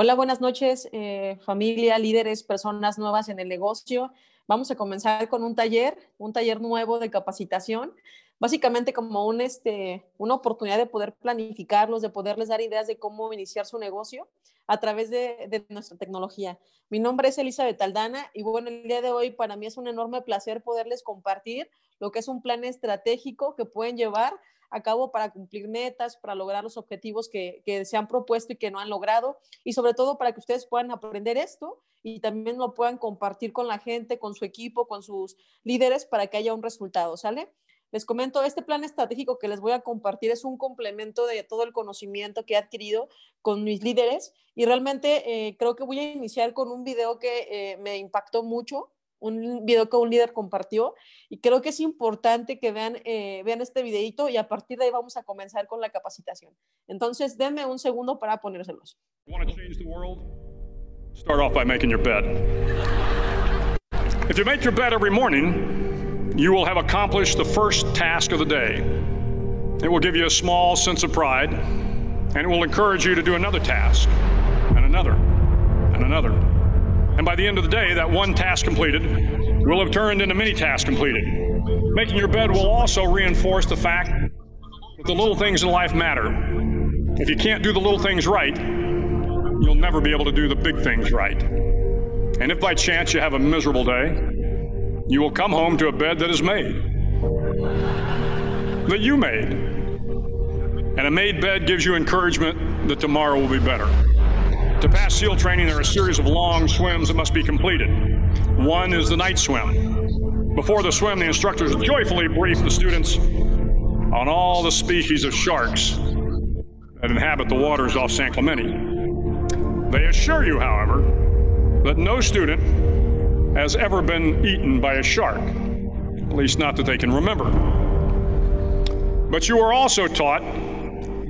Hola, buenas noches, eh, familia, líderes, personas nuevas en el negocio. Vamos a comenzar con un taller, un taller nuevo de capacitación, básicamente como un, este, una oportunidad de poder planificarlos, de poderles dar ideas de cómo iniciar su negocio a través de, de nuestra tecnología. Mi nombre es Elizabeth Aldana y bueno, el día de hoy para mí es un enorme placer poderles compartir lo que es un plan estratégico que pueden llevar a cabo para cumplir metas, para lograr los objetivos que, se han propuesto y que no han logrado, y sobre todo para que ustedes puedan aprender esto y también lo puedan compartir con la gente, con su equipo, con sus líderes para que haya un resultado, ¿sale? Les comento, este plan estratégico que les voy a compartir es un complemento de todo el conocimiento que he adquirido con mis líderes y realmente eh, creo que voy a iniciar con un video que eh, me impactó mucho un video que un líder compartió y creo que es importante que vean, eh, vean este videito y a partir de ahí vamos a comenzar con la capacitación. Entonces, denme un segundo para ponérselos. Start off by making your bed. If you make your bed every morning, you will have accomplished the first task of the day. It will give you a small sense of pride, and it will encourage you to do another task, and another, and another. And by the end of the day, that one task completed will have turned into many tasks completed. Making your bed will also reinforce the fact that the little things in life matter. If you can't do the little things right, you'll never be able to do the big things right. And if by chance you have a miserable day, you will come home to a bed that is made, that you made. And a made bed gives you encouragement that tomorrow will be better. To pass SEAL training, there are a series of long swims that must be completed. One is the night swim. Before the swim, the instructors joyfully brief the students on all the species of sharks that inhabit the waters off San Clemente. They assure you, however, that no student has ever been eaten by a shark, at least not that they can remember. But you are also taught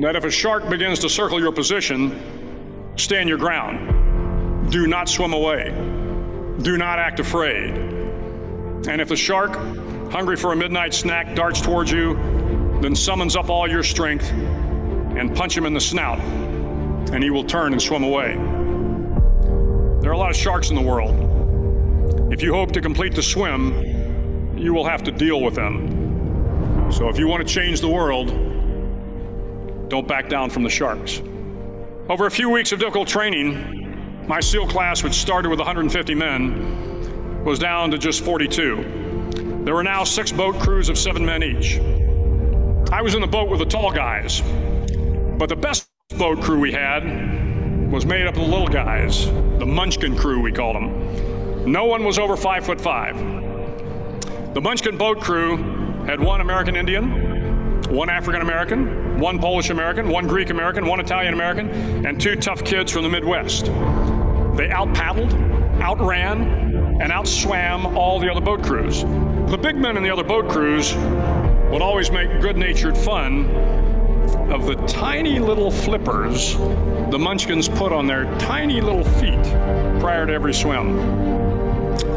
that if a shark begins to circle your position, Stand your ground. Do not swim away. Do not act afraid. And if the shark, hungry for a midnight snack, darts towards you, then summons up all your strength and punch him in the snout, and he will turn and swim away. There are a lot of sharks in the world. If you hope to complete the swim, you will have to deal with them. So if you want to change the world, don't back down from the sharks. Over a few weeks of difficult training, my SEAL class, which started with 150 men, was down to just 42. There were now six boat crews of seven men each. I was in the boat with the tall guys, but the best boat crew we had was made up of the little guys, the Munchkin crew, we called them. No one was over five foot five. The Munchkin boat crew had one American Indian, one African American, one Polish American, one Greek American, one Italian American, and two tough kids from the Midwest. They out paddled, outran, and outswam all the other boat crews. The big men in the other boat crews would always make good natured fun of the tiny little flippers the munchkins put on their tiny little feet prior to every swim.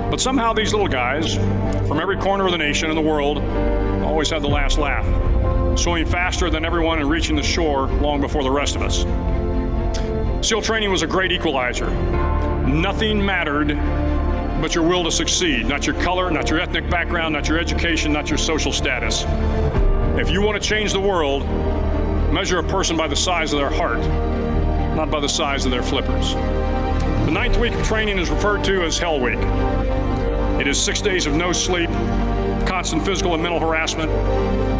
But somehow these little guys from every corner of the nation and the world always had the last laugh swimming faster than everyone and reaching the shore long before the rest of us. SEAL training was a great equalizer. Nothing mattered but your will to succeed, not your color, not your ethnic background, not your education, not your social status. If you want to change the world, measure a person by the size of their heart, not by the size of their flippers. The ninth week of training is referred to as Hell Week. It is six days of no sleep, constant physical and mental harassment,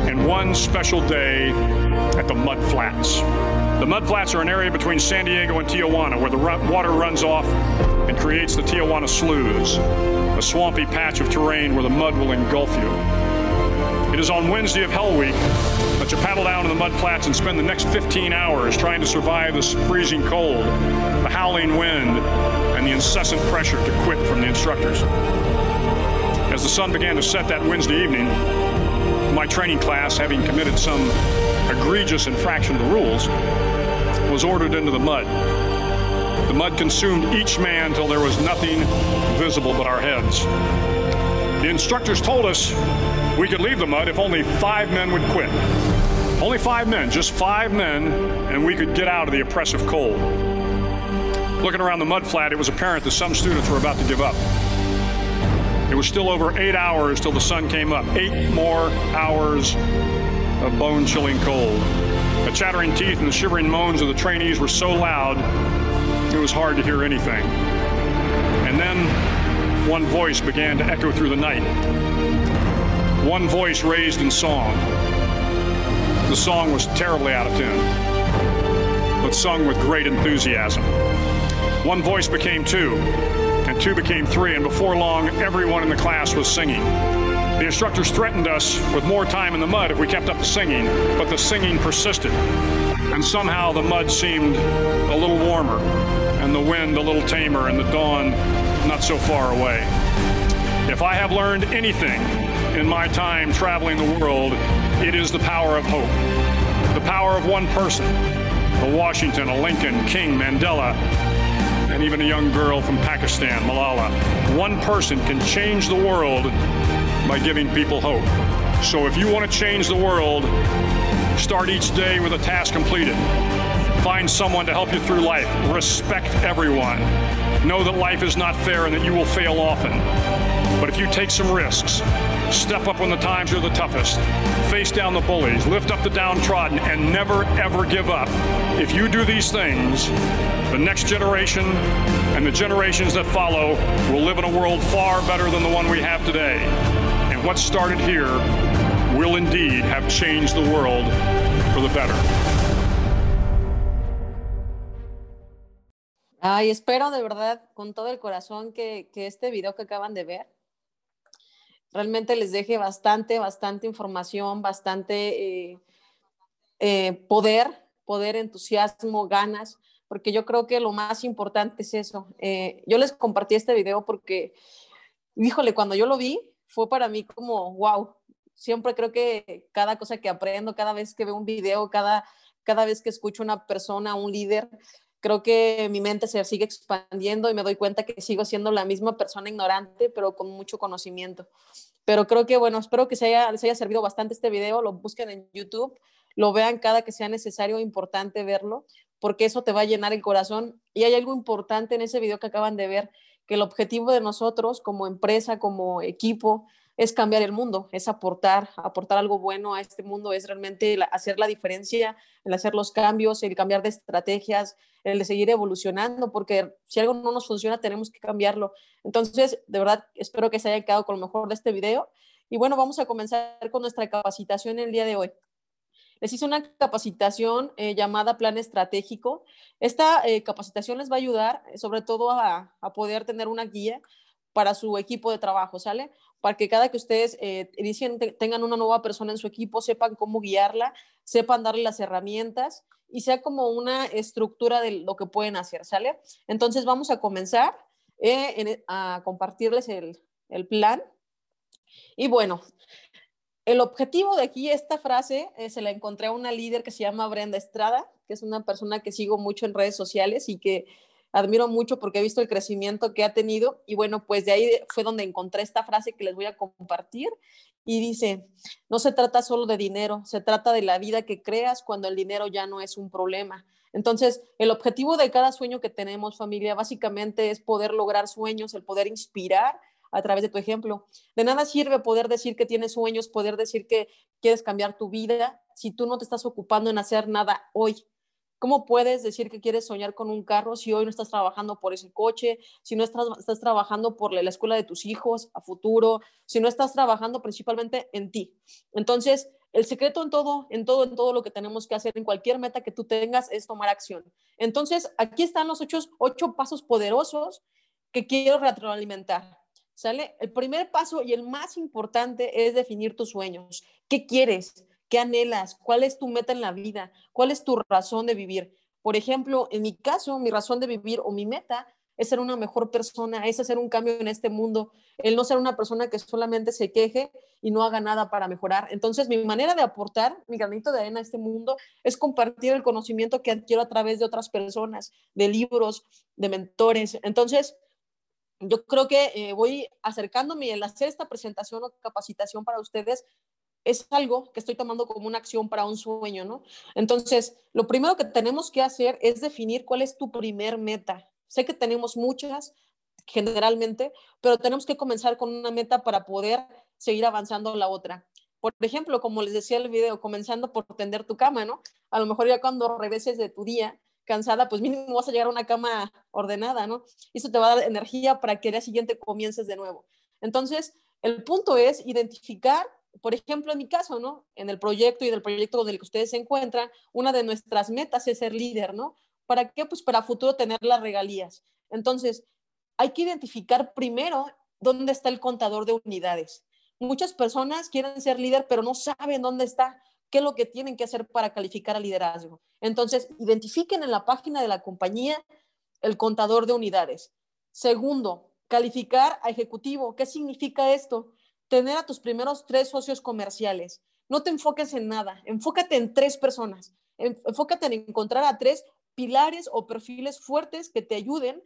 and one special day at the Mud Flats. The Mud Flats are an area between San Diego and Tijuana where the water runs off and creates the Tijuana Sloughs, a swampy patch of terrain where the mud will engulf you. It is on Wednesday of Hell Week that you paddle down to the mud flats and spend the next 15 hours trying to survive the freezing cold, the howling wind, and the incessant pressure to quit from the instructors. As the sun began to set that Wednesday evening, my training class, having committed some egregious infraction of the rules, was ordered into the mud. The mud consumed each man till there was nothing visible but our heads. The instructors told us we could leave the mud if only five men would quit. Only five men, just five men, and we could get out of the oppressive cold. Looking around the mud flat, it was apparent that some students were about to give up. It was still over eight hours till the sun came up. Eight more hours of bone chilling cold. The chattering teeth and the shivering moans of the trainees were so loud, it was hard to hear anything. And then one voice began to echo through the night. One voice raised in song. The song was terribly out of tune, but sung with great enthusiasm. One voice became two, two became three, and before long, everyone in the class was singing. The instructors threatened us with more time in the mud if we kept up the singing, but the singing persisted. And somehow the mud seemed a little warmer, and the wind a little tamer, and the dawn not so far away. If I have learned anything in my time traveling the world, it is the power of hope. The power of one person a Washington, a Lincoln, King, Mandela, and even a young girl from Pakistan, Malala. One person can change the world by giving people hope. So if you want to change the world, start each day with a task completed. Find someone to help you through life. Respect everyone. Know that life is not fair and that you will fail often. But if you take some risks, step up when the times are the toughest, face down the bullies, lift up the downtrodden, and never ever give up. If you do these things, the next generation and the generations that follow will live in a world far better than the one we have today. And what started here will indeed have changed the world for the better. Ay, espero de verdad con todo el corazón que, que, este video que acaban de ver realmente les deje bastante, bastante información, bastante eh, eh, poder, poder, entusiasmo, ganas, porque yo creo que lo más importante es eso. Eh, yo les compartí este video porque, híjole, cuando yo lo vi, fue para mí como, wow, siempre creo que cada cosa que aprendo, cada vez que veo un video, cada, cada vez que escucho una persona, un líder, creo que mi mente se sigue expandiendo y me doy cuenta que sigo siendo la misma persona ignorante, pero con mucho conocimiento. Pero creo que, bueno, espero que se haya, les haya servido bastante este video, lo busquen en YouTube, lo vean cada que sea necesario, importante verlo, porque eso te va a llenar el corazón. Y hay algo importante en ese video que acaban de ver, que el objetivo de nosotros como empresa, como equipo, es cambiar el mundo, es aportar, aportar algo bueno a este mundo, es realmente hacer la diferencia, el hacer los cambios, el cambiar de estrategias, el de seguir evolucionando, porque si algo no nos funciona tenemos que cambiarlo. Entonces, de verdad, espero que se haya quedado con lo mejor de este video. Y bueno, vamos a comenzar con nuestra capacitación el día de hoy. Les hice una capacitación eh, llamada Plan Estratégico. Esta eh, capacitación les va a ayudar eh, sobre todo a, a poder tener una guía para su equipo de trabajo, ¿sale? Para que cada que ustedes eh, tengan una nueva persona en su equipo, sepan cómo guiarla, sepan darle las herramientas y sea como una estructura de lo que pueden hacer, ¿sale? Entonces vamos a comenzar eh, a compartirles el, plan. Y bueno, el objetivo de aquí, esta frase, eh, se la encontré a una líder que se llama Brenda Estrada, que es una persona que sigo mucho en redes sociales y que admiro mucho porque he visto el crecimiento que ha tenido y bueno, pues de ahí fue donde encontré esta frase que les voy a compartir y dice, no se trata solo de dinero, se trata de la vida que creas cuando el dinero ya no es un problema. Entonces, el objetivo de cada sueño que tenemos, familia, básicamente es poder lograr sueños, el poder inspirar a través de tu ejemplo. De nada sirve poder decir que tienes sueños, poder decir que quieres cambiar tu vida si tú no te estás ocupando en hacer nada hoy. ¿Cómo puedes decir que quieres soñar con un carro si hoy no estás trabajando por ese coche, si no estás, trabajando por la, escuela de tus hijos a futuro, si no estás trabajando principalmente en ti? Entonces, el secreto en todo, en todo, en todo lo que tenemos que hacer, en cualquier meta que tú tengas, es tomar acción. Entonces, aquí están los ocho, ocho pasos poderosos que quiero retroalimentar. ¿Sale? El primer paso y el más importante es definir tus sueños. ¿Qué quieres? ¿Qué anhelas? ¿Cuál es tu meta en la vida? ¿Cuál es tu razón de vivir? Por ejemplo, en mi caso, mi razón de vivir o mi meta es ser una mejor persona, es hacer un cambio en este mundo, el no ser una persona que solamente se queje y no haga nada para mejorar. Entonces, mi manera de aportar mi granito de arena a este mundo es compartir el conocimiento que adquiero a través de otras personas, de libros, de mentores. Entonces, yo creo que eh, voy acercándome al hacer esta presentación o capacitación para ustedes, es algo que estoy tomando como una acción para un sueño, ¿no? Entonces, lo primero que tenemos que hacer es definir cuál es tu primer meta, Sé que tenemos muchas generalmente, pero tenemos que comenzar con una meta para poder seguir avanzando la otra. Por ejemplo, como les decía el video, comenzando por tender tu cama, ¿no? A lo mejor ya cuando regreses de tu día cansada, pues mínimo vas a llegar a una cama ordenada, ¿no? Y eso te va a dar energía para que el día siguiente comiences de nuevo. Entonces, el punto es identificar, por ejemplo, en mi caso, ¿no? En el proyecto y del proyecto del que ustedes se encuentran, una de nuestras metas es ser líder, ¿no? ¿Para qué? Pues para futuro tener las regalías. Entonces, hay que identificar primero dónde está el contador de unidades. Muchas personas quieren ser líder, pero no saben dónde está, qué es lo que tienen que hacer para calificar al liderazgo. Entonces, identifiquen en la página de la compañía el contador de unidades. Segundo, calificar a ejecutivo. ¿Qué significa esto? Tener a tus primeros tres socios comerciales. No te enfoques en nada, enfócate en tres personas. Enfócate en encontrar a tres pilares o perfiles fuertes que te ayuden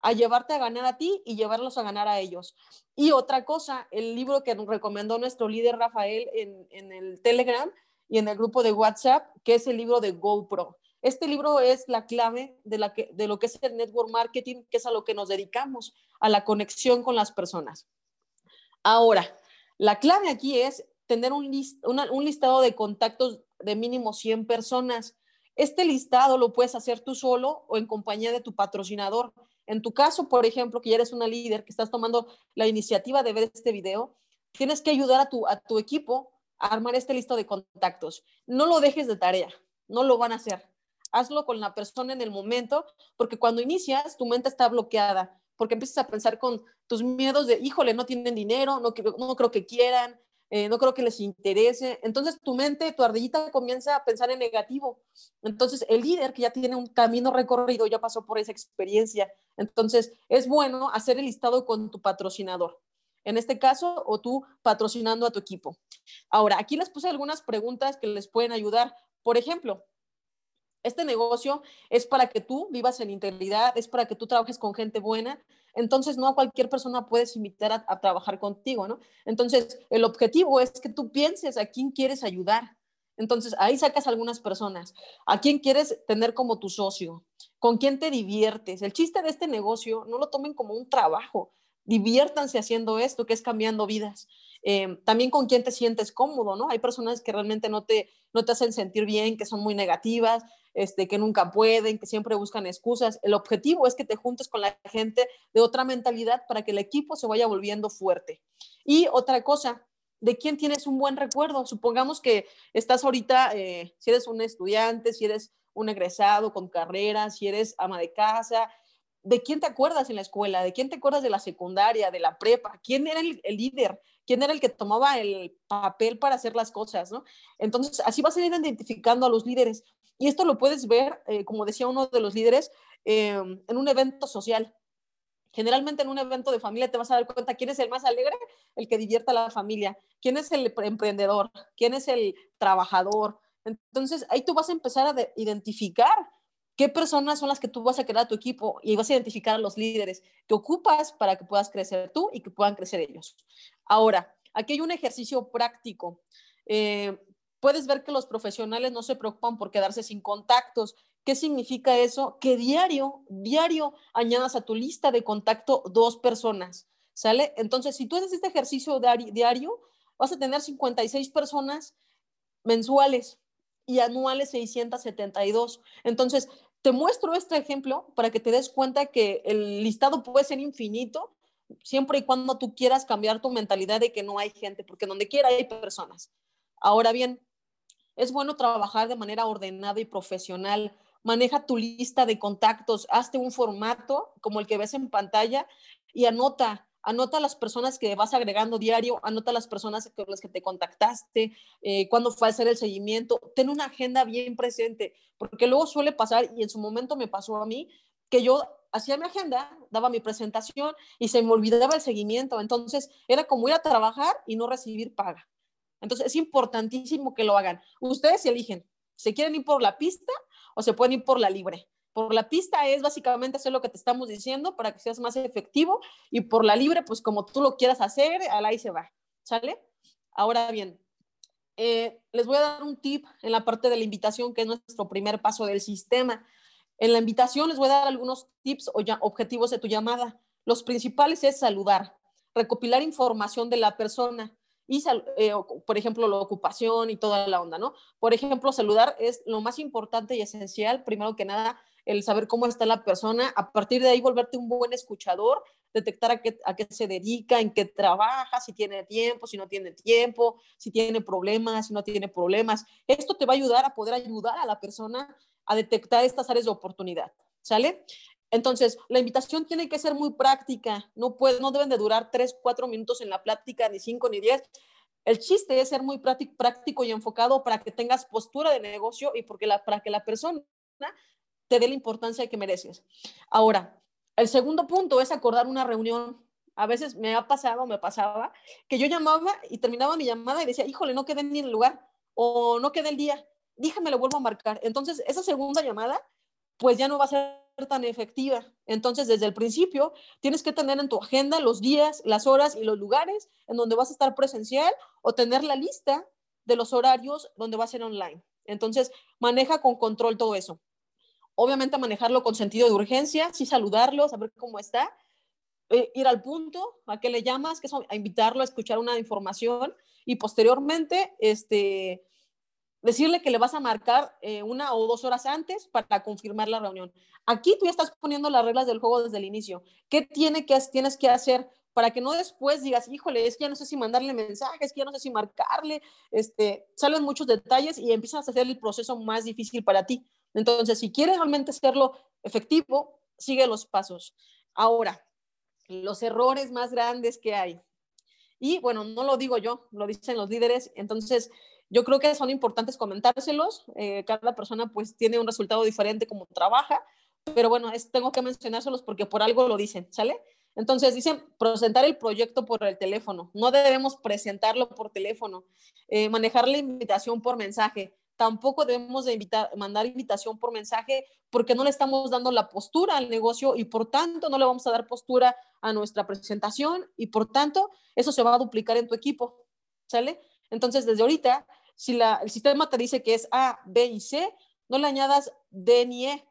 a llevarte a ganar a ti y llevarlos a ganar a ellos. Y otra cosa, el libro que nos recomendó nuestro líder Rafael en, el Telegram y en el grupo de WhatsApp, que es el libro de GoPro. Este libro es la clave de, lo que es el network marketing, que es a lo que nos dedicamos, a la conexión con las personas. Ahora, la clave aquí es tener un, listado de contactos de mínimo 100 personas. Este listado lo puedes hacer tú solo o en compañía de tu patrocinador. En tu caso, por ejemplo, que ya eres una líder, que estás tomando la iniciativa de ver este video, tienes que ayudar a tu, a tu equipo a armar este listo de contactos. No lo dejes de tarea, no lo van a hacer. Hazlo con la persona en el momento, porque cuando inicias, tu mente está bloqueada, porque empiezas a pensar con tus miedos de, híjole, no tienen dinero, no, no creo que quieran, eh, no creo que les interese. Entonces tu mente, tu ardillita comienza a pensar en negativo. Entonces el líder que ya tiene un camino recorrido, ya pasó por esa experiencia. Entonces es bueno hacer el listado con tu patrocinador. En este caso, o tú patrocinando a tu equipo. Ahora, aquí les puse algunas preguntas que les pueden ayudar. Por ejemplo, este negocio es para que tú vivas en integridad, es para que tú trabajes con gente buena. Entonces, no a cualquier persona puedes invitar a, trabajar contigo, ¿no? Entonces, el objetivo es que tú pienses a quién quieres ayudar. Entonces, ahí sacas algunas personas. ¿A quién quieres tener como tu socio? ¿Con quién te diviertes? El chiste de este negocio, no lo tomen como un trabajo. Diviértanse haciendo esto, que es cambiando vidas. Eh, también con quién te sientes cómodo, ¿no? Hay personas que realmente no te, no te hacen sentir bien, que son muy negativas, este, que nunca pueden, que siempre buscan excusas. El objetivo es que te juntes con la gente de otra mentalidad para que el equipo se vaya volviendo fuerte. Y otra cosa, ¿de quién tienes un buen recuerdo? Supongamos que estás ahorita, eh, si eres un estudiante, si eres un egresado con carrera, si eres ama de casa, ¿de quién te acuerdas en la escuela? ¿De quién te acuerdas de la secundaria, de la prepa? ¿Quién era el, líder? ¿Quién era el que tomaba el papel para hacer las cosas? ¿no? Entonces, así vas a ir identificando a los líderes. Y esto lo puedes ver, eh, como decía uno de los líderes, em, en un evento social. Generalmente en un evento de familia te vas a dar cuenta quién es el más alegre, el que divierta a la familia, quién es el emprendedor, quién es el trabajador. Entonces ahí tú vas a empezar a identificar qué personas son las que tú vas a crear a tu equipo y vas a identificar a los líderes que ocupas para que puedas crecer tú y que puedan crecer ellos. Ahora, aquí hay un ejercicio práctico. Eh, puedes ver que los profesionales no se preocupan por quedarse sin contactos. ¿Qué significa eso? Que diario, diario añadas a tu lista de contacto dos personas, ¿sale? Entonces, si tú haces este ejercicio diario, vas a tener 56 personas mensuales y anuales 672. Entonces, te muestro este ejemplo para que te des cuenta que el listado puede ser infinito siempre y cuando tú quieras cambiar tu mentalidad de que no hay gente, porque donde quiera hay personas. Ahora bien, es bueno trabajar de manera ordenada y profesional. Maneja tu lista de contactos, hazte un formato como el que ves en pantalla y anota, anota las personas que vas agregando diario, anota las personas con las que te contactaste, eh, cuándo fue a hacer el seguimiento, ten una agenda bien presente, porque luego suele pasar, y en su momento me pasó a mí, que yo hacía mi agenda, daba mi presentación y se me olvidaba el seguimiento, entonces era como ir a trabajar y no recibir paga. Entonces es importantísimo que lo hagan. Ustedes eligen, ¿se quieren ir por la pista o se pueden ir por la libre? Por la pista es básicamente hacer lo que te estamos diciendo para que seas más efectivo y por la libre, pues como tú lo quieras hacer, ahí se va. ¿Sale? Ahora bien, eh, les voy a dar un tip en la parte de la invitación, que es nuestro primer paso del sistema. En la invitación les voy a dar algunos tips o objetivos de tu llamada. Los principales es saludar, recopilar información de la persona y, eh, por ejemplo, la ocupación y toda la onda, ¿no? Por ejemplo, saludar es lo más importante y esencial, primero que nada, el saber cómo está la persona, a partir de ahí volverte un buen escuchador, detectar a qué, a qué se dedica, en qué trabaja, si tiene tiempo, si no tiene tiempo, si tiene problemas, si no tiene problemas. Esto te va a ayudar a poder ayudar a la persona a detectar estas áreas de oportunidad, ¿sale? Entonces, la invitación tiene que ser muy práctica, no, puede, no deben de durar tres, cuatro minutos en la plática, ni cinco, ni diez. El chiste es ser muy práctico y enfocado para que tengas postura de negocio y porque la, para que la persona te dé la importancia que mereces. Ahora, el segundo punto es acordar una reunión. A veces me ha pasado, me pasaba, que yo llamaba y terminaba mi llamada y decía, híjole, no quedé ni en el lugar o no quedé el día, dígame, lo vuelvo a marcar. Entonces, esa segunda llamada, pues ya no va a ser tan efectiva. Entonces, desde el principio, tienes que tener en tu agenda los días, las horas y los lugares en donde vas a estar presencial o tener la lista de los horarios donde va a ser online. Entonces, maneja con control todo eso. Obviamente, manejarlo con sentido de urgencia, sí saludarlo, saber cómo está, eh, ir al punto, a qué le llamas, que es a invitarlo a escuchar una información y posteriormente, este, decirle que le vas a marcar eh, una o dos horas antes para confirmar la reunión. Aquí tú ya estás poniendo las reglas del juego desde el inicio. ¿Qué tiene que, tienes que hacer para que no después digas, híjole, es que ya no sé si mandarle mensajes, es que ya no sé si marcarle, este, salen muchos detalles y empiezas a hacer el proceso más difícil para ti. Entonces, si quieres realmente hacerlo efectivo, sigue los pasos. Ahora, los errores más grandes que hay. Y bueno, no lo digo yo, lo dicen los líderes. Entonces, yo creo que son importantes comentárselos. Eh, cada persona pues tiene un resultado diferente como trabaja, pero bueno, es, tengo que mencionárselos porque por algo lo dicen, ¿sale? Entonces dicen presentar el proyecto por el teléfono. No debemos presentarlo por teléfono. Eh, manejar la invitación por mensaje. Tampoco debemos de invitar, mandar invitación por mensaje porque no le estamos dando la postura al negocio y por tanto no le vamos a dar postura a nuestra presentación y por tanto eso se va a duplicar en tu equipo. ¿Sale? Entonces, desde ahorita si el sistema te dice que es A, B y C, no le añadas D ni E.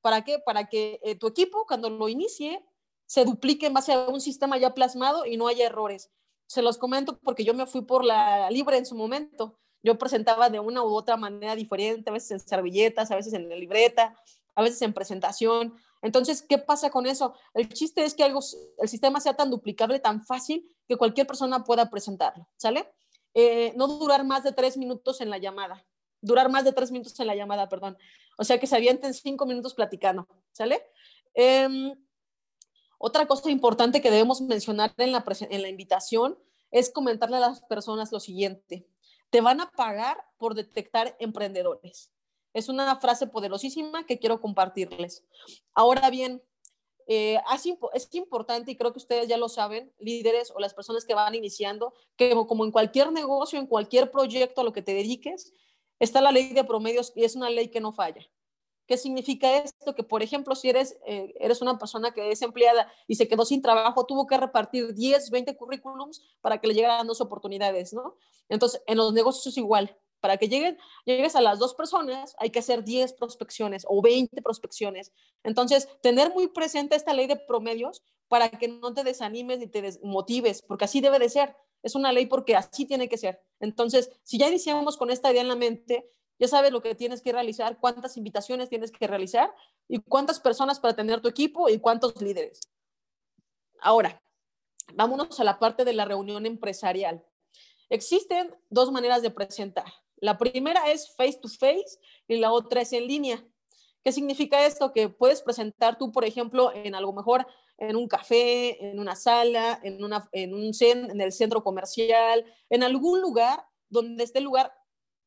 ¿Para qué? Para que eh, tu equipo, cuando lo inicie, se duplique en base a un sistema ya plasmado y no haya errores. Se los comento porque yo me fui por la libre en su momento. Yo presentaba de una u otra manera diferente, a veces en servilletas, a veces en la libreta, a veces en presentación. Entonces, ¿qué pasa con eso? El chiste es que algo, el sistema sea tan duplicable, tan fácil, que cualquier persona pueda presentarlo, ¿sale? Eh, no durar más de tres minutos en la llamada, durar más de tres minutos en la llamada, perdón. O sea, que se avienten cinco minutos platicando, ¿sale? Em, otra cosa importante que debemos mencionar en la, en la invitación es comentarle a las personas lo siguiente. Te van a pagar por detectar emprendedores. Es una frase poderosísima que quiero compartirles. Ahora bien, eh, es importante, y creo que ustedes ya lo saben, líderes o las personas que van iniciando, que como en cualquier negocio, en cualquier proyecto a lo que te dediques, está la ley de promedios y es una ley que no falla. ¿Qué significa esto? Que, por ejemplo, si eres, eh, eres una persona que es empleada y se quedó sin trabajo, tuvo que repartir 10, 20 currículums para que le llegaran dos oportunidades, ¿no? Entonces, en los negocios es igual. Para que lleguen, llegues a las dos personas, hay que hacer 10 prospecciones o 20 prospecciones. Entonces, tener muy presente esta ley de promedios para que no te desanimes ni te desmotives, porque así debe de ser. Es una ley porque así tiene que ser. Entonces, si ya iniciamos con esta idea en la mente, ya sabes lo que tienes que realizar, cuántas invitaciones tienes que realizar y cuántas personas para tener tu equipo y cuántos líderes. Ahora, vámonos a la parte de la reunión empresarial. Existen dos maneras de presentar. La primera es face to face y la otra es en línea. ¿Qué significa esto? Que puedes presentar tú, por ejemplo, en algo mejor, en un café, en una sala, en, una, en, en el centro comercial, en algún lugar donde esté el lugar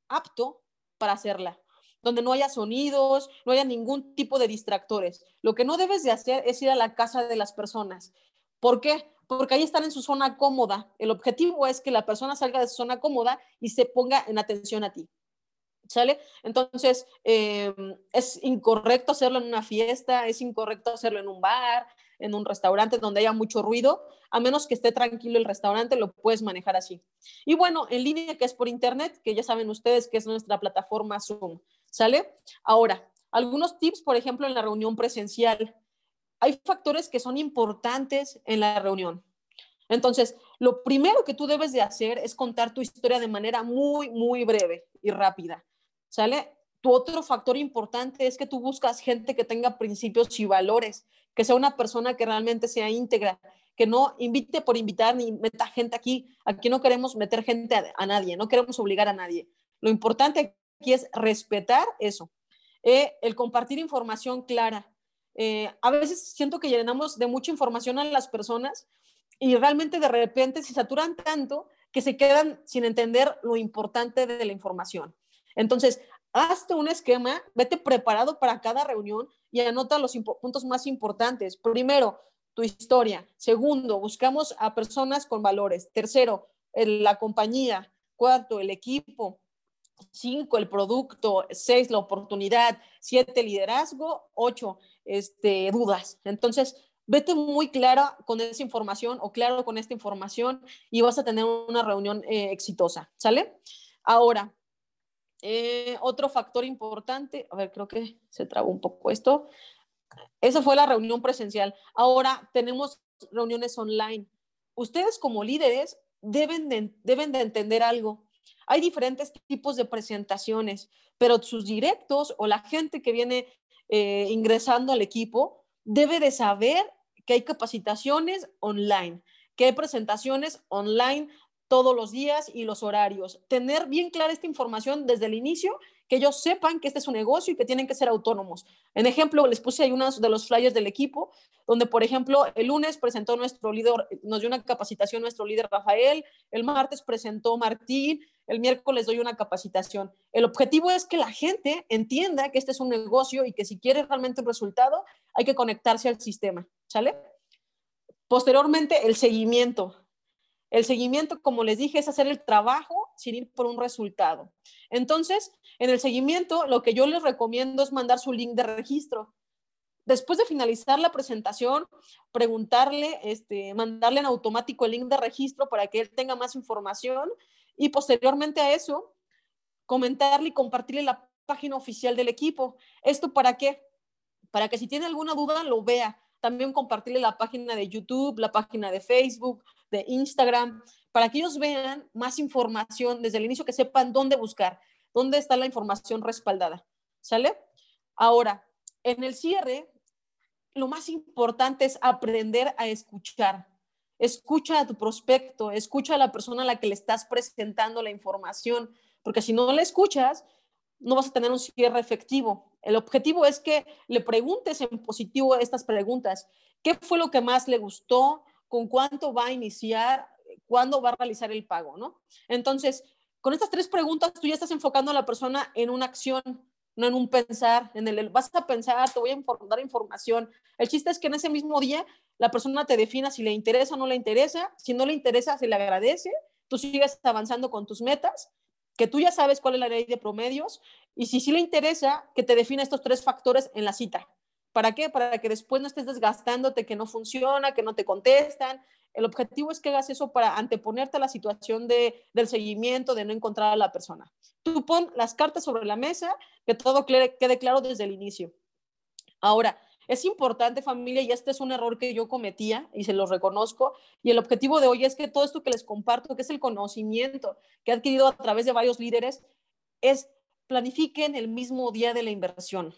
apto para hacerla, donde no haya sonidos, no haya ningún tipo de distractores. Lo que no debes de hacer es ir a la casa de las personas. ¿Por qué? porque ahí están en su zona cómoda. El objetivo es que la persona salga de su zona cómoda y se ponga en atención a ti. ¿Sale? Entonces, em, es incorrecto hacerlo en una fiesta, es incorrecto hacerlo en un bar, en un restaurante donde haya mucho ruido, a menos que esté tranquilo el restaurante, lo puedes manejar así. Y bueno, en línea, que es por internet, que ya saben ustedes que es nuestra plataforma Zoom. ¿Sale? Ahora, Algunos tips, por ejemplo, en la reunión presencial. Hay factores que son importantes en la reunión. Entonces, lo primero que tú debes de hacer es contar tu historia de manera muy, muy breve y rápida. ¿Sale? Tu otro factor importante es que tú buscas gente que tenga principios y valores, que sea una persona que realmente sea íntegra, que no invite por invitar ni meta gente aquí. Aquí no queremos meter gente a, nadie, no queremos obligar a nadie. Lo importante aquí es respetar eso. Eh, el compartir información clara. Eh, a veces siento que llenamos de mucha información a las personas y realmente de repente se saturan tanto que se quedan sin entender lo importante de la información. Entonces, hazte un esquema, vete preparado para cada reunión y anota los puntos más importantes. Primero, tu historia. Segundo, buscamos a personas con valores. Tercero, la compañía. Cuarto, el equipo. Cinco, el producto. Seis, la oportunidad. Siete, liderazgo. Ocho, este, dudas. Entonces, vete muy clara con esa información o claro con esta información y vas a tener una reunión eh, exitosa. ¿Sale? Ahora, eh, otro factor importante, a ver, creo que se trabó un poco esto. Esa fue la reunión presencial. Ahora tenemos reuniones online. Ustedes como líderes deben de, deben de entender algo. Hay diferentes tipos de presentaciones, pero sus directos o la gente que viene eh, ingresando al equipo debe de saber que hay capacitaciones online, que hay presentaciones online todos los días y los horarios. Tener bien clara esta información desde el inicio, que ellos sepan que este es un negocio y que tienen que ser autónomos. En ejemplo, les puse ahí unos de los flyers del equipo, donde, por ejemplo, el lunes presentó nuestro líder, nos dio una capacitación nuestro líder Rafael, el martes presentó Martín, el miércoles doy una capacitación. El objetivo es que la gente entienda que este es un negocio y que si quiere realmente un resultado, hay que conectarse al sistema, ¿sale? Posteriormente, el seguimiento. El seguimiento, como les dije, es hacer el trabajo sin ir por un resultado. Entonces, en el seguimiento, lo que yo les recomiendo es mandar su link de registro. Después de finalizar la presentación, preguntarle, este, mandarle en automático el link de registro para que él tenga más información y posteriormente a eso, comentarle y compartirle la página oficial del equipo. ¿Esto para qué? Para que si tiene alguna duda lo vea. También compartirle la página de YouTube, la página de Facebook, de Instagram, para que ellos vean más información desde el inicio, que sepan dónde buscar, dónde está la información respaldada. ¿Sale? Ahora, en el cierre, lo más importante es aprender a escuchar. Escucha a tu prospecto, escucha a la persona a la que le estás presentando la información, porque si no la escuchas, no vas a tener un cierre efectivo. El objetivo es que le preguntes en positivo estas preguntas. ¿Qué fue lo que más le gustó? Con cuánto va a iniciar, cuándo va a realizar el pago, ¿no? Entonces, con estas tres preguntas, tú ya estás enfocando a la persona en una acción, no en un pensar, en el, vas a pensar, te voy a dar información. El chiste es que en ese mismo día la persona te defina si le interesa o no le interesa, si no le interesa, se le agradece, tú sigues avanzando con tus metas, que tú ya sabes cuál es la ley de promedios, y si sí le interesa, que te defina estos tres factores en la cita. ¿Para qué? Para que después no estés desgastándote, que no funciona, que no te contestan. El objetivo es que hagas eso para anteponerte a la situación de, del seguimiento, de no encontrar a la persona. Tú pon las cartas sobre la mesa, que todo quede claro desde el inicio. Ahora, es importante familia, y este es un error que yo cometía y se lo reconozco, y el objetivo de hoy es que todo esto que les comparto, que es el conocimiento que he adquirido a través de varios líderes, es planifiquen el mismo día de la inversión.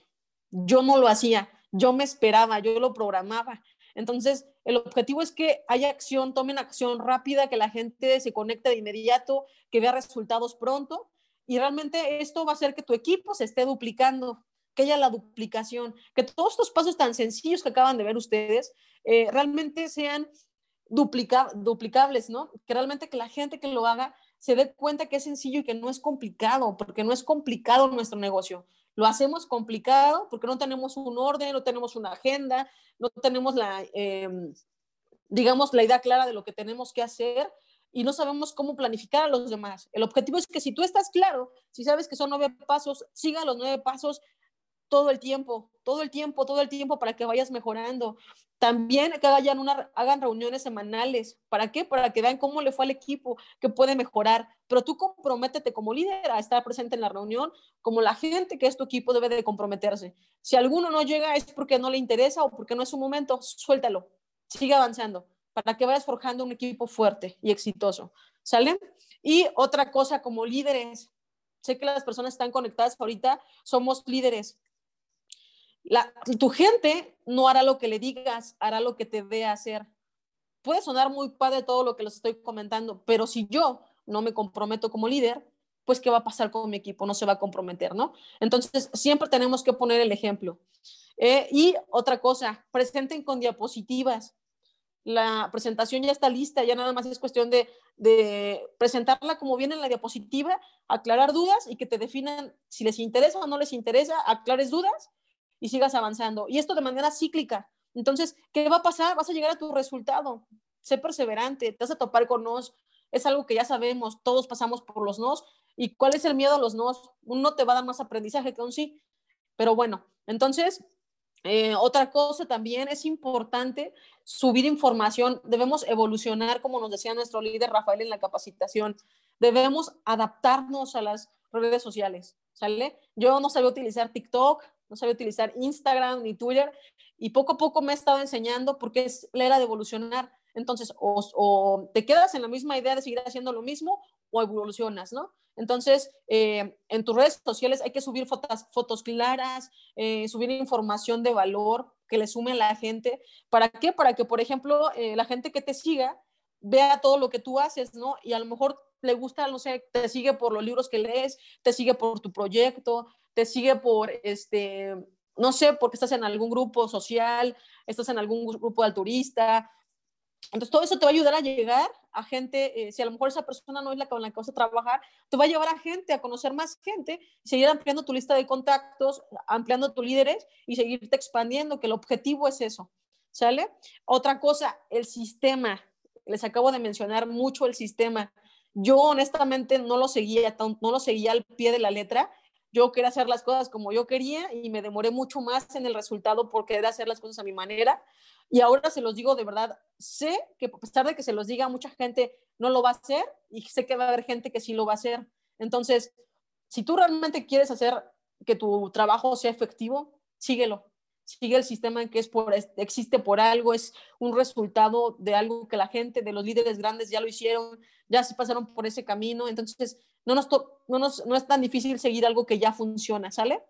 Yo no lo hacía yo me esperaba, yo lo programaba. Entonces, el objetivo es que haya acción, tomen acción rápida, que la gente se conecte de inmediato, que vea resultados pronto. Y realmente esto va a hacer que tu equipo se esté duplicando, que haya la duplicación, que todos estos pasos tan sencillos que acaban de ver ustedes eh, realmente sean duplicables, ¿no? Que realmente que la gente que lo haga se dé cuenta que es sencillo y que no es complicado, porque no es complicado nuestro negocio. Lo hacemos complicado porque no tenemos un orden, no tenemos una agenda, no tenemos la, em, digamos, la idea clara de lo que tenemos que hacer y no sabemos cómo planificar a los demás. El objetivo es que si tú estás claro, si sabes que son nueve pasos, siga los nueve pasos todo el tiempo, todo el tiempo, todo el tiempo para que vayas mejorando. También que hagan, hagan reuniones semanales. ¿Para qué? Para que vean cómo le fue al equipo, que puede mejorar. Pero tú comprométete como líder a estar presente en la reunión, como la gente que es tu equipo debe de comprometerse. Si alguno no llega es porque no le interesa o porque no es su momento, suéltalo, sigue avanzando para que vayas forjando un equipo fuerte y exitoso. ¿Sale? Y otra cosa como líderes, sé que las personas están conectadas ahorita, somos líderes tu gente no hará lo que le digas, hará lo que te dé hacer. Puede sonar muy padre todo lo que les estoy comentando, pero si yo no me comprometo como líder, pues ¿qué va a pasar con mi equipo? No se va a comprometer, ¿no? Entonces, siempre tenemos que poner el ejemplo. Eh, y otra cosa, presenten con diapositivas. La presentación ya está lista, ya nada más es cuestión de, de presentarla como viene en la diapositiva, aclarar dudas y que te definan si les interesa o no les interesa, aclares dudas y sigas avanzando. Y esto de manera cíclica. Entonces, ¿qué va a pasar? Vas a llegar a tu resultado. Sé perseverante, te vas a topar con nos. Es algo que ya sabemos, todos pasamos por los nos. ¿Y cuál es el miedo a los nos? Uno te va a dar más aprendizaje que un sí. Pero bueno, entonces, eh, otra cosa también es importante subir información. Debemos evolucionar, como nos decía nuestro líder Rafael en la capacitación. Debemos adaptarnos a las redes sociales, ¿sale? Yo no sabía utilizar TikTok, no sabía utilizar Instagram ni Twitter y poco a poco me he estado enseñando porque es la era de evolucionar. Entonces, o, te quedas en la misma idea de seguir haciendo lo mismo o evolucionas, ¿no? Entonces, eh, en tus redes sociales hay que subir fotos, fotos claras, eh, subir información de valor que le sume a la gente. ¿Para qué? Para que, por ejemplo, eh, la gente que te siga vea todo lo que tú haces, ¿no? Y a lo mejor le gusta, no sé, te sigue por los libros que lees, te sigue por tu proyecto, te sigue por, este, no sé, porque estás en algún grupo social, estás en algún grupo de turista. Entonces, todo eso te va a ayudar a llegar a gente, eh, si a lo mejor esa persona no es la con la que vas a trabajar, te va a llevar a gente, a conocer más gente, seguir ampliando tu lista de contactos, ampliando tus líderes y seguirte expandiendo, que el objetivo es eso, ¿sale? Otra cosa, el sistema. Les acabo de mencionar mucho el sistema. Yo honestamente no lo seguía, no lo seguía al pie de la letra yo quería hacer las cosas como yo quería y me demoré mucho más en el resultado por querer hacer las cosas a mi manera. Y ahora se los digo de verdad, sé que a pesar de que se los diga, mucha gente no lo va a hacer y sé que va a haber gente que sí lo va a hacer. Entonces, si tú realmente quieres hacer que tu trabajo sea efectivo, síguelo. Sigue el sistema en que es por, existe por algo, es un resultado de algo que la gente, de los líderes grandes ya lo hicieron, ya se pasaron por ese camino. Entonces, no, nos no, nos, no es tan difícil seguir algo que ya funciona, ¿sale?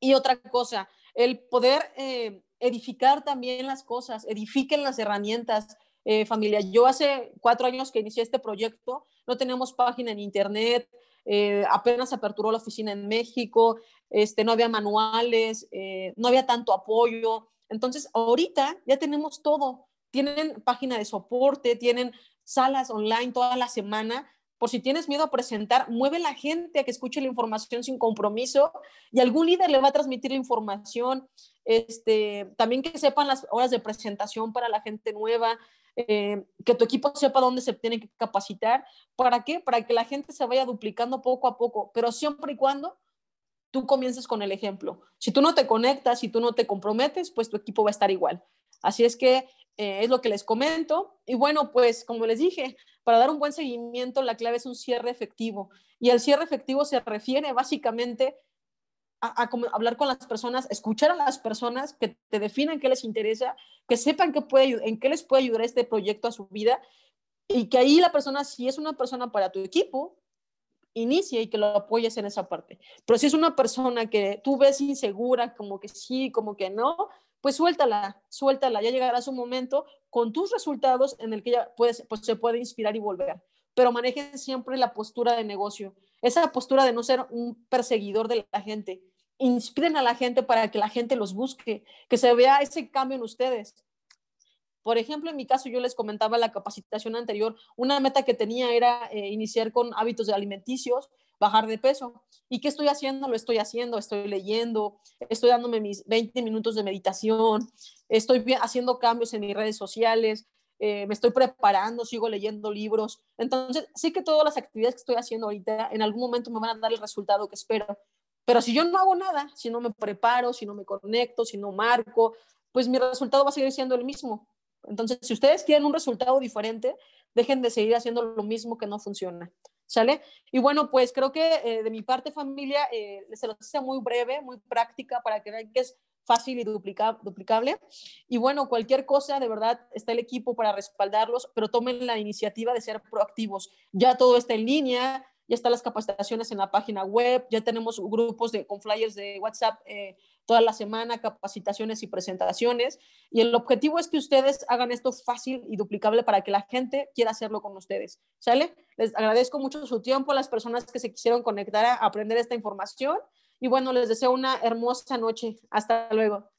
Y otra cosa, el poder eh, edificar también las cosas, edifiquen las herramientas, eh, familia. Yo hace cuatro años que inicié este proyecto, no teníamos página en internet, eh, apenas aperturó la oficina en México, este, no había manuales, no había tanto apoyo. Entonces, ahorita ya tenemos todo. Tienen página de soporte, tienen salas online toda la semana por si tienes miedo a presentar, mueve la gente a que escuche la información sin compromiso y algún líder le va a transmitir la información. Este, también que sepan las horas de presentación para la gente nueva, eh, que tu equipo sepa dónde se tiene que capacitar. ¿Para qué? Para que la gente se vaya duplicando poco a poco, pero siempre y cuando tú comiences con el ejemplo. Si tú no te conectas, si tú no te comprometes, pues tu equipo va a estar igual. Así es que eh, es lo que les comento. Y bueno, pues como les dije, para dar un buen seguimiento la clave es un cierre efectivo. Y el cierre efectivo se refiere básicamente a, hablar con las personas, escuchar a las personas que te definan qué les interesa, que sepan qué puede, en qué les puede ayudar este proyecto a su vida y que ahí la persona, si es una persona para tu equipo, inicie y que lo apoyes en esa parte. Pero si es una persona que tú ves insegura, como que sí, como que no, pues suéltala, suéltala, ya llegará su momento con tus resultados en el que puedes, pues se puede inspirar y volver. Pero manejen siempre la postura de negocio, esa postura de no ser un perseguidor de la gente. Inspiren a la gente para que la gente los busque, que se vea ese cambio en ustedes. Por ejemplo, en mi caso, yo les comentaba la capacitación anterior, una meta que tenía era eh, iniciar con hábitos alimenticios, bajar de peso. ¿Y qué estoy haciendo? Lo estoy haciendo, estoy leyendo, estoy dándome mis 20 minutos de meditación, estoy haciendo cambios en mis redes sociales, eh, me estoy preparando, sigo leyendo libros. Entonces, sí que todas las actividades que estoy haciendo ahorita en algún momento me van a dar el resultado que espero. Pero si yo no hago nada, si no me preparo, si no me conecto, si no marco, pues mi resultado va a seguir siendo el mismo. Entonces, si ustedes quieren un resultado diferente, dejen de seguir haciendo lo mismo que no funciona. ¿Sale? Y bueno, pues creo que eh, de mi parte familia eh, se los hice muy breve, muy práctica para que vean que es fácil y duplicable. Y bueno, cualquier cosa, de verdad, está el equipo para respaldarlos, pero tomen la iniciativa de ser proactivos. Ya todo está en línea, ya están las capacitaciones en la página web, ya tenemos grupos de, con flyers de WhatsApp eh, toda la semana, capacitaciones y presentaciones. Y el objetivo es que ustedes hagan esto fácil y duplicable para que la gente quiera hacerlo con ustedes. ¿Sale? Les agradezco mucho su tiempo a las personas que se quisieron conectar a aprender esta información. Y bueno, les deseo una hermosa noche. Hasta luego.